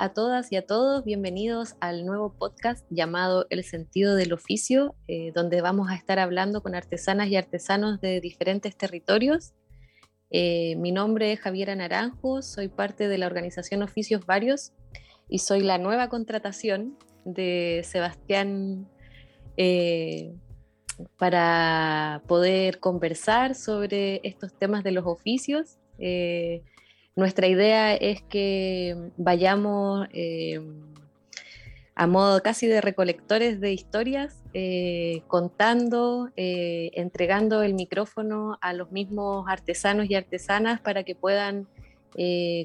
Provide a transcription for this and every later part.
A todas y a todos, bienvenidos al nuevo podcast llamado El sentido del oficio, eh, donde vamos a estar hablando con artesanas y artesanos de diferentes territorios. Eh, mi nombre es Javiera Naranjo, soy parte de la organización Oficios Varios y soy la nueva contratación de Sebastián eh, para poder conversar sobre estos temas de los oficios. Nuestra idea es que vayamos eh, a modo casi de recolectores de historias, eh, contando, eh, entregando el micrófono a los mismos artesanos y artesanas para que puedan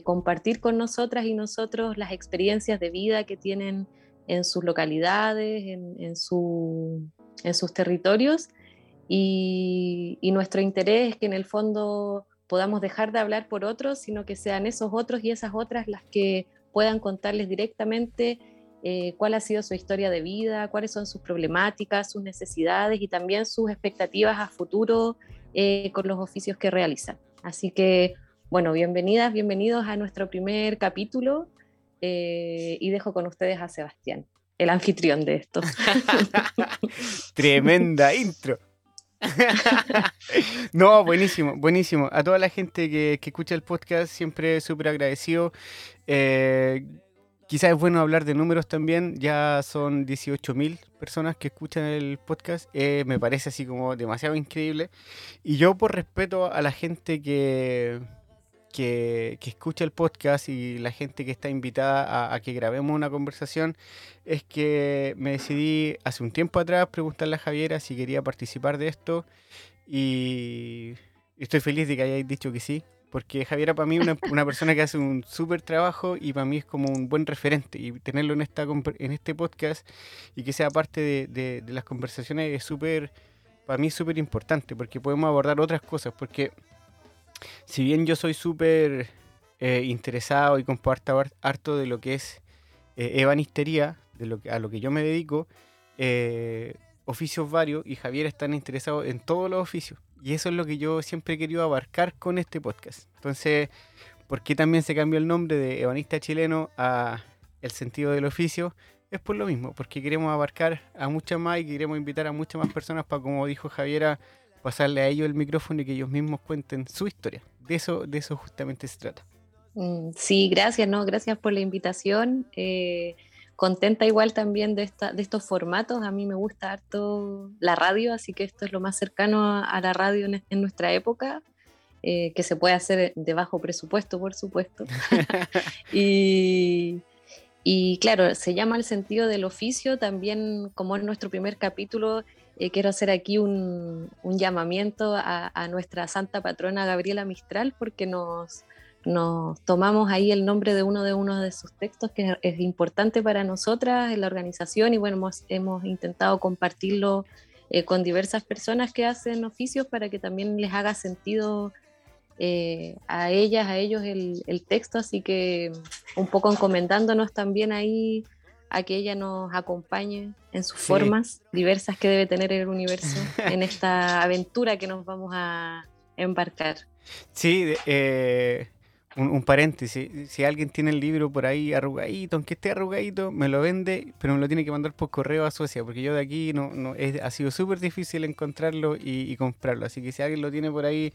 compartir con nosotras y nosotros las experiencias de vida que tienen en sus localidades, en, sus territorios. y, nuestro interés es que en el fondo podamos dejar de hablar por otros, sino que sean esos otros y esas otras las que puedan contarles directamente eh, cuál ha sido su historia de vida, cuáles son sus problemáticas, sus necesidades y también sus expectativas a futuro eh, con los oficios que realizan. Así que, bueno, bienvenidas, bienvenidos a nuestro primer capítulo eh, y dejo con ustedes a Sebastián, el anfitrión de esto. Tremenda intro. no, buenísimo, buenísimo. A toda la gente que, escucha el podcast, siempre súper agradecido. Eh, quizás es bueno hablar de números también. Ya son 18.000 personas que escuchan el podcast. Eh, me parece así como demasiado increíble. Y yo por respeto a la gente que que, escucha el podcast y la gente que está invitada a, que grabemos una conversación, es que me decidí hace un tiempo atrás preguntarle a Javiera si quería participar de esto y estoy feliz de que hayáis dicho que sí, porque Javiera para mí es una, persona que hace un súper trabajo y para mí es como un buen referente y tenerlo en, esta, en este podcast y que sea parte de, de las conversaciones es súper, para mí es súper importante porque podemos abordar otras cosas, porque si bien yo soy súper eh, interesado y comparto harto de lo que es eh, ebanistería, de lo que, a lo que yo me dedico, eh, oficios varios y Javier están interesados en todos los oficios. Y eso es lo que yo siempre he querido abarcar con este podcast. Entonces, ¿por qué también se cambió el nombre de ebanista chileno a el sentido del oficio? Es por lo mismo, porque queremos abarcar a muchas más y queremos invitar a muchas más personas para, como dijo Javiera, pasarle a ellos el micrófono y que ellos mismos cuenten su historia. De eso, de eso justamente se trata. Mm, sí, gracias, no, gracias por la invitación. Eh, contenta igual también de, esta, de estos formatos. A mí me gusta harto la radio, así que esto es lo más cercano a, la radio en, nuestra época, eh, que se puede hacer de bajo presupuesto, por supuesto. y, y claro, se llama el sentido del oficio, también como en nuestro primer capítulo eh, quiero hacer aquí un, llamamiento a, nuestra santa patrona Gabriela Mistral porque nos, tomamos ahí el nombre de uno de uno de sus textos que es, importante para nosotras en la organización y bueno, hemos, intentado compartirlo eh, con diversas personas que hacen oficios para que también les haga sentido eh, a ellas, a ellos el, el texto, así que un poco encomendándonos también ahí a que ella nos acompañe en sus formas diversas que debe tener el universo en esta aventura que nos vamos a embarcar. Sí, eh, un, paréntesis, si alguien tiene el libro por ahí arrugadito, aunque esté arrugadito, me lo vende, pero me lo tiene que mandar por correo a Socia, porque yo de aquí no, no ha sido súper difícil encontrarlo y, comprarlo, así que si alguien lo tiene por ahí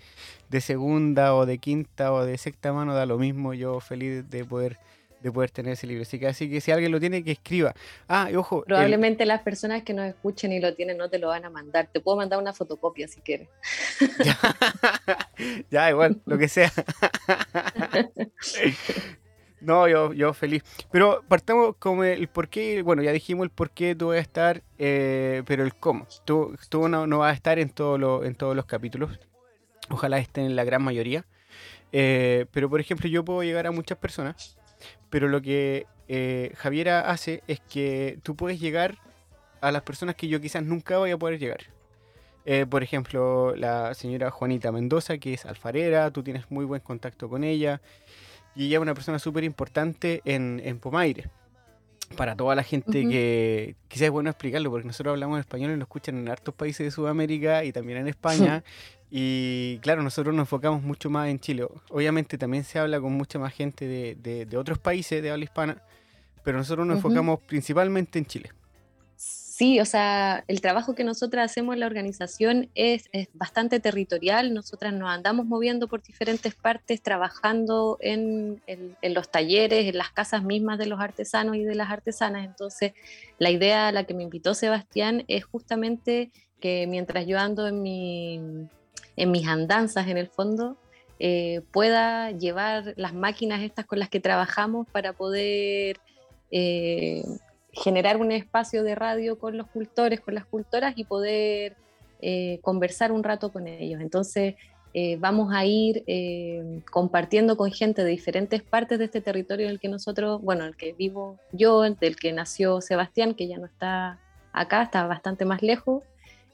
de segunda o de quinta o de sexta mano, da lo mismo, yo feliz de poder de poder tener ese libro. Así que, así que si alguien lo tiene, que escriba. Ah, y ojo. Probablemente las personas que nos escuchen y lo tienen no te lo van a mandar. Te puedo mandar una fotocopia si quieres. ya, igual, lo que sea. no, yo, yo feliz. Pero partamos con el por qué. Bueno, ya dijimos el por qué tú vas a estar, eh, pero el cómo. Tú, tú no, no, vas a estar en, todo en todos los capítulos. Ojalá estén en la gran mayoría. Eh, pero por ejemplo, yo puedo llegar a muchas personas pero lo que eh, Javiera hace es que tú puedes llegar a las personas que yo quizás nunca voy a poder llegar. Eh, por ejemplo, la señora Juanita Mendoza, que es alfarera, tú tienes muy buen contacto con ella. Y ella es una persona súper importante en, en Pomaire para toda la gente que quizás es bueno explicarlo, porque nosotros hablamos español y lo escuchan en hartos países de Sudamérica y también en España. y claro, nosotros nos enfocamos mucho más en Chile. Obviamente también se habla con mucha más gente de, de, otros países de habla hispana, pero nosotros nos enfocamos principalmente en Chile. Sí, o sea, el trabajo que nosotras hacemos en la organización es, bastante territorial. Nosotras nos andamos moviendo por diferentes partes, trabajando en, los talleres, en las casas mismas de los artesanos y de las artesanas. Entonces, la idea a la que me invitó Sebastián es justamente que mientras yo ando en, mi, en mis andanzas, en el fondo, eh, pueda llevar las máquinas estas con las que trabajamos para poder... Eh, generar un espacio de radio con los cultores, con las cultoras y poder eh, conversar un rato con ellos. Entonces, eh, vamos a ir eh, compartiendo con gente de diferentes partes de este territorio en el que nosotros, bueno, el que vivo yo, del que nació Sebastián, que ya no está acá, está bastante más lejos.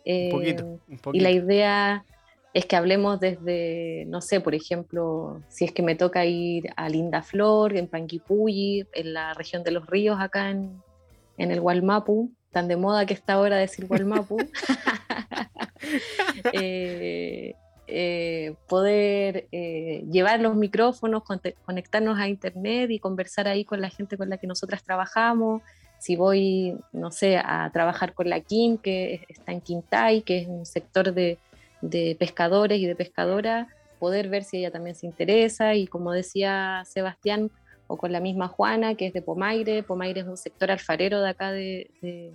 un poquito, un poquito. Y la idea es que hablemos desde, no sé, por ejemplo, si es que me toca ir a Linda Flor, en Panguipulli, en la región de los ríos, acá en, en el Walmapu, tan de moda que está ahora decir Walmapu, eh, eh, poder eh, llevar los micrófonos, conectarnos a internet y conversar ahí con la gente con la que nosotras trabajamos. Si voy, no sé, a trabajar con la Kim, que está en Quintay, que es un sector de, de pescadores y de pescadoras, poder ver si ella también se interesa y como decía Sebastián, o con la misma Juana, que es de Pomaire. Pomaire es un sector alfarero de acá de, de,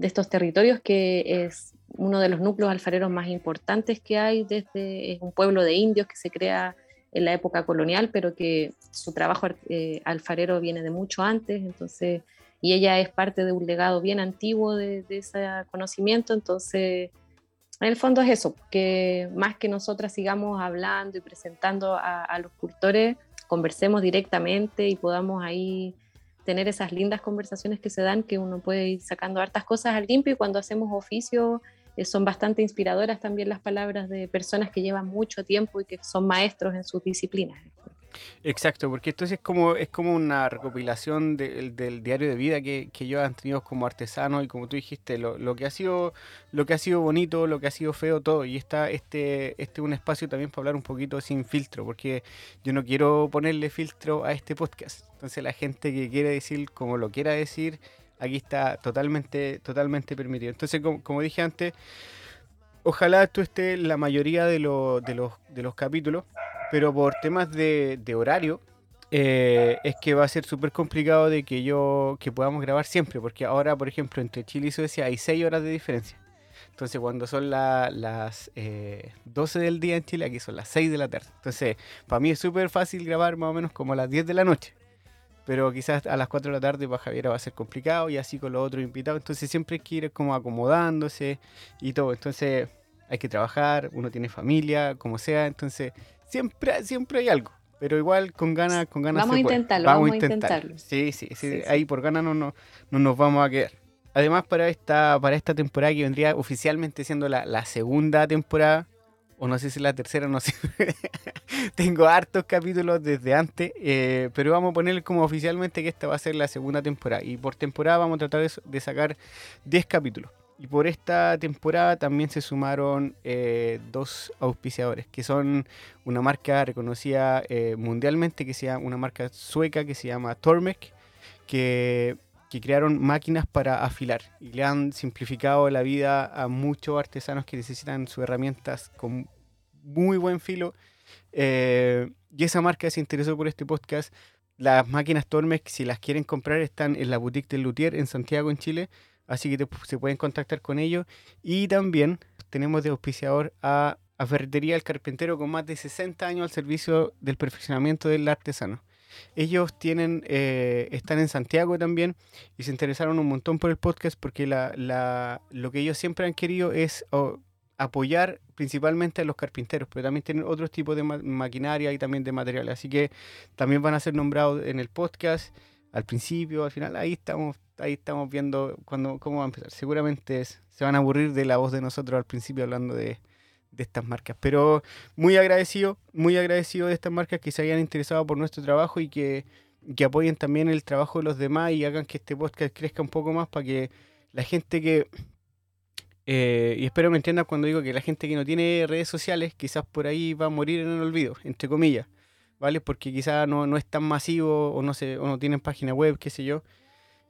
estos territorios, que es uno de los núcleos alfareros más importantes que hay desde, es un pueblo de indios que se crea en la época colonial, pero que su trabajo eh, alfarero viene de mucho antes, entonces, y ella es parte de un legado bien antiguo de, ese conocimiento, entonces, en el fondo es eso, que más que nosotras sigamos hablando y presentando a, a los cultores, conversemos directamente y podamos ahí tener esas lindas conversaciones que se dan, que uno puede ir sacando hartas cosas al limpio y cuando hacemos oficio eh, son bastante inspiradoras también las palabras de personas que llevan mucho tiempo y que son maestros en sus disciplinas. Exacto, porque esto es como, es como una recopilación del diario de vida que, que ellos han tenido como artesanos y como tú dijiste, lo, lo, que ha sido, lo que ha sido bonito, lo que ha sido feo, todo. Y está este, este un espacio también para hablar un poquito sin filtro, porque yo no quiero ponerle filtro a este podcast. Entonces la gente que quiere decir como lo quiera decir, aquí está totalmente, totalmente permitido. Entonces, como, dije antes, ojalá esto esté la mayoría de, de, los, de los capítulos pero por temas de, horario, eh, es que va a ser súper complicado de que yo que podamos grabar siempre, porque ahora, por ejemplo, entre Chile y Suecia hay 6 horas de diferencia. Entonces, cuando son las eh, 12 del día en Chile, aquí son las 6 de la tarde. Entonces, para mí es súper fácil grabar más o menos como a las 10 de la noche. Pero quizás a las 4 de la tarde para Javier va a ser complicado y así con los otros invitados. Entonces, siempre hay que ir como acomodándose y todo. Entonces, hay que trabajar, uno tiene familia, como sea. Entonces, siempre, siempre hay algo. Pero igual con ganas, con ganas vamos a intentarlo, vamos, a intentarlo. Sí, sí, sí, ahí por ganas no, no, nos vamos a quedar. Además, para esta, para esta temporada que vendría oficialmente siendo la, segunda temporada, o no sé si la tercera, no sé. Tengo hartos capítulos desde antes, eh, pero vamos a poner como oficialmente que esta va a ser la segunda temporada. Y por temporada vamos a tratar de, de sacar 10 capítulos. Y por esta temporada también se sumaron eh, dos auspiciadores, que son una marca reconocida eh, mundialmente, que sea una marca sueca que se llama Tormek, que, que, crearon máquinas para afilar y le han simplificado la vida a muchos artesanos que necesitan sus herramientas con muy buen filo. Eh, y esa marca se interesó por este podcast. Las máquinas Tormek, si las quieren comprar, están en la boutique del Luthier en Santiago, en Chile así que se pueden contactar con ellos. Y también tenemos de auspiciador a, a Ferretería El Carpintero con más de 60 años al servicio del perfeccionamiento del artesano. Ellos tienen, eh, están en Santiago también y se interesaron un montón por el podcast porque la, la, lo que ellos siempre han querido es apoyar principalmente a los carpinteros, pero también tienen otros tipos de maquinaria y también de materiales. Así que también van a ser nombrados en el podcast al principio, al final. Ahí estamos ahí estamos viendo cuando, cómo va a empezar. Seguramente es, se van a aburrir de la voz de nosotros al principio hablando de, estas marcas. Pero muy agradecido, muy agradecido de estas marcas que se hayan interesado por nuestro trabajo y que, que apoyen también el trabajo de los demás y hagan que este podcast crezca un poco más para que la gente que... eh, y espero me entiendan cuando digo que la gente que no tiene redes sociales quizás por ahí va a morir en el olvido, entre comillas, ¿vale? Porque quizás no, no es tan masivo o no, se, o no tienen página web, qué sé yo.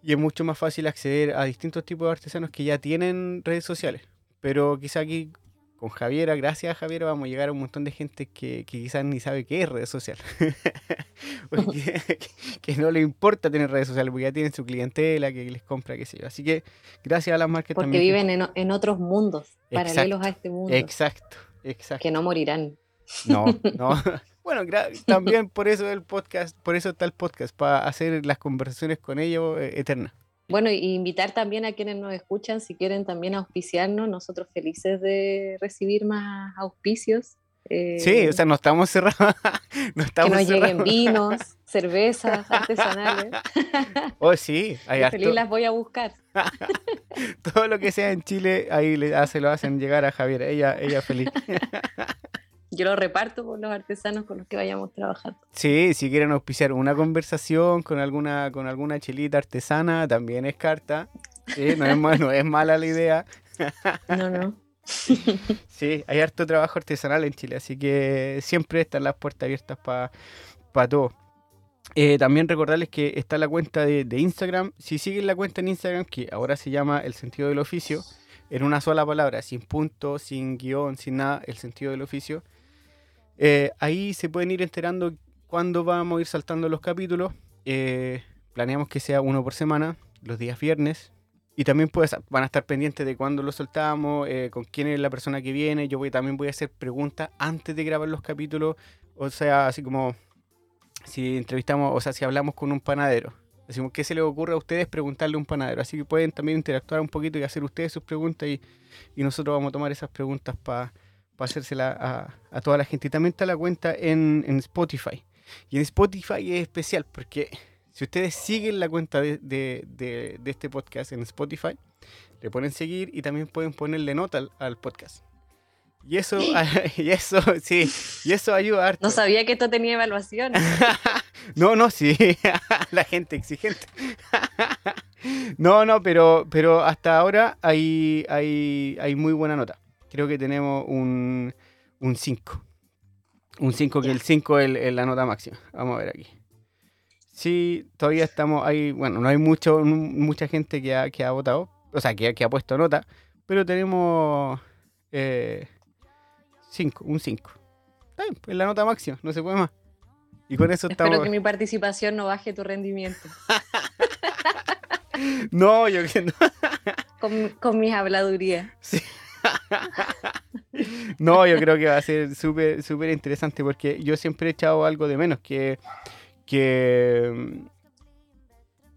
Y es mucho más fácil acceder a distintos tipos de artesanos que ya tienen redes sociales. Pero quizá aquí con Javiera, gracias a Javiera, vamos a llegar a un montón de gente que, que quizás ni sabe qué es red social. Porque- que no le importa tener redes sociales porque ya tienen su clientela que les compra, qué sé yo. Así que gracias a las marcas Porque también. que- viven en, en otros mundos, paralelos a este mundo, Exacto, exacto. que no morirán. No, no. Bueno, también por eso el podcast, por eso está el podcast, para hacer las conversaciones con ellos eh, eternas. Bueno, y invitar también a quienes nos escuchan, si quieren también auspiciarnos, nosotros felices de recibir más auspicios. eh, Sí, o sea, no estamos cerrados. no que estamos nos lleguen cerrados. vinos, cervezas artesanales. Oh, sí, hay feliz las voy a buscar. todo lo que sea en Chile, ahí le, se lo hacen llegar a Javier. Ella, ella feliz. Yo lo reparto con los artesanos con los que vayamos trabajando. Sí, si quieren auspiciar una conversación con alguna, con alguna chelita artesana, también es carta. Sí, no es, no es mala la idea. No, no. Sí, hay harto trabajo artesanal en Chile, así que siempre están las puertas abiertas para todo. Eh, también recordarles que está la cuenta de, de Instagram. Si siguen la cuenta en Instagram, que ahora se llama El Sentido del Oficio, en una sola palabra, sin punto, sin guion, sin nada, El Sentido del Oficio. Eh, ahí se pueden ir enterando cuándo vamos a ir saltando los capítulos. Eh, planeamos que sea uno por semana, los días viernes. Y también pues, van a estar pendientes de cuándo lo soltamos, eh, con quién es la persona que viene. Yo también voy a hacer preguntas antes de grabar los capítulos. O sea, así como si entrevistamos, o sea, si hablamos con un panadero. Decimos, ¿qué se les ocurre a ustedes preguntarle a un panadero? Así que pueden también interactuar un poquito y hacer ustedes sus preguntas y, y nosotros vamos a tomar esas preguntas para hacérselas a, a toda la gente. Y también está la cuenta en, en Spotify. Y en Spotify es especial porque si ustedes siguen la cuenta de, de- de- de este podcast en Spotify, le ponen seguir y también pueden ponerle nota al, al podcast. Y eso, y eso, sí, y eso ayuda harto. No sabía que esto tenía evaluación. No, no, sí, la gente exigente. No, no, pero, pero hasta ahora hay, hay, hay muy buena nota. Creo que tenemos un 5. Un 5, que el 5 es, la nota máxima. Vamos a ver aquí. Sí, todavía estamos ahí. Bueno, no hay mucho, mucha gente que ha, que ha votado, o sea, que, que ha puesto nota, pero tenemos 5, un 5. Está bien, es la nota máxima, no se puede más. Y con eso Espero estamos. que mi participación no baje tu rendimiento No, yo que no. con, con mis habladurías. No, yo creo que va a ser súper súper interesante porque yo siempre he echado algo de menos que que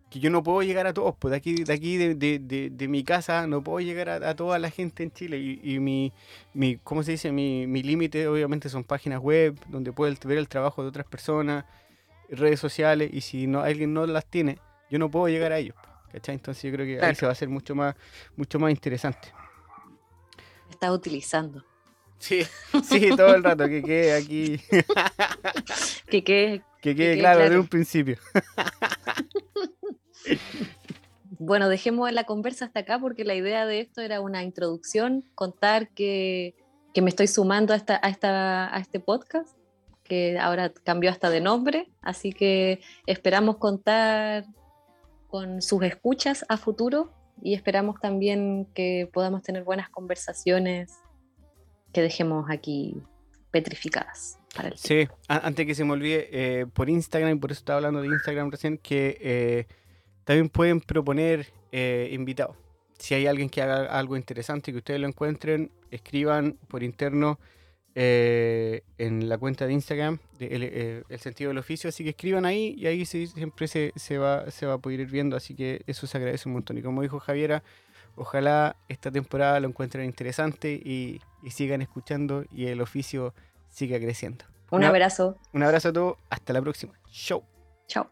que yo no puedo llegar a todos, pues de aquí, de aquí de, de- de- de mi casa no puedo llegar a, a toda la gente en Chile y, y mi, mi, ¿cómo se dice? Mi, mi límite obviamente son páginas web donde puedo ver el trabajo de otras personas, redes sociales y si no alguien no las tiene, yo no puedo llegar a ellos, ¿cachai? Entonces yo creo que ahí se va a hacer mucho más, mucho más interesante. Estás utilizando. Sí, sí, todo el rato, que quede aquí, Que quede que quede quede claro, de claro. un principio. Bueno, dejemos la conversa hasta acá porque la idea de esto era una introducción, contar que, que me estoy sumando a, esta, a, esta, a este podcast, que ahora cambió hasta de nombre, así que esperamos contar con sus escuchas a futuro y esperamos también que podamos tener buenas conversaciones que dejemos aquí petrificadas. Para el Sí, antes que se me olvide, eh, por Instagram, y por eso estaba hablando de Instagram recién, que eh, también pueden proponer eh, invitados. Si hay alguien que haga algo interesante y que ustedes lo encuentren, escriban por interno eh, en la cuenta de Instagram, eh, el, sentido del oficio. Así que escriban ahí y ahí siempre se, va, se va a poder ir viendo. Así que eso se agradece un montón. Y como dijo Javiera, ojalá esta temporada lo encuentren interesante y, sigan escuchando y el oficio siga creciendo. Un abrazo. Un abrazo a todos. Hasta la próxima. Chau. Chao.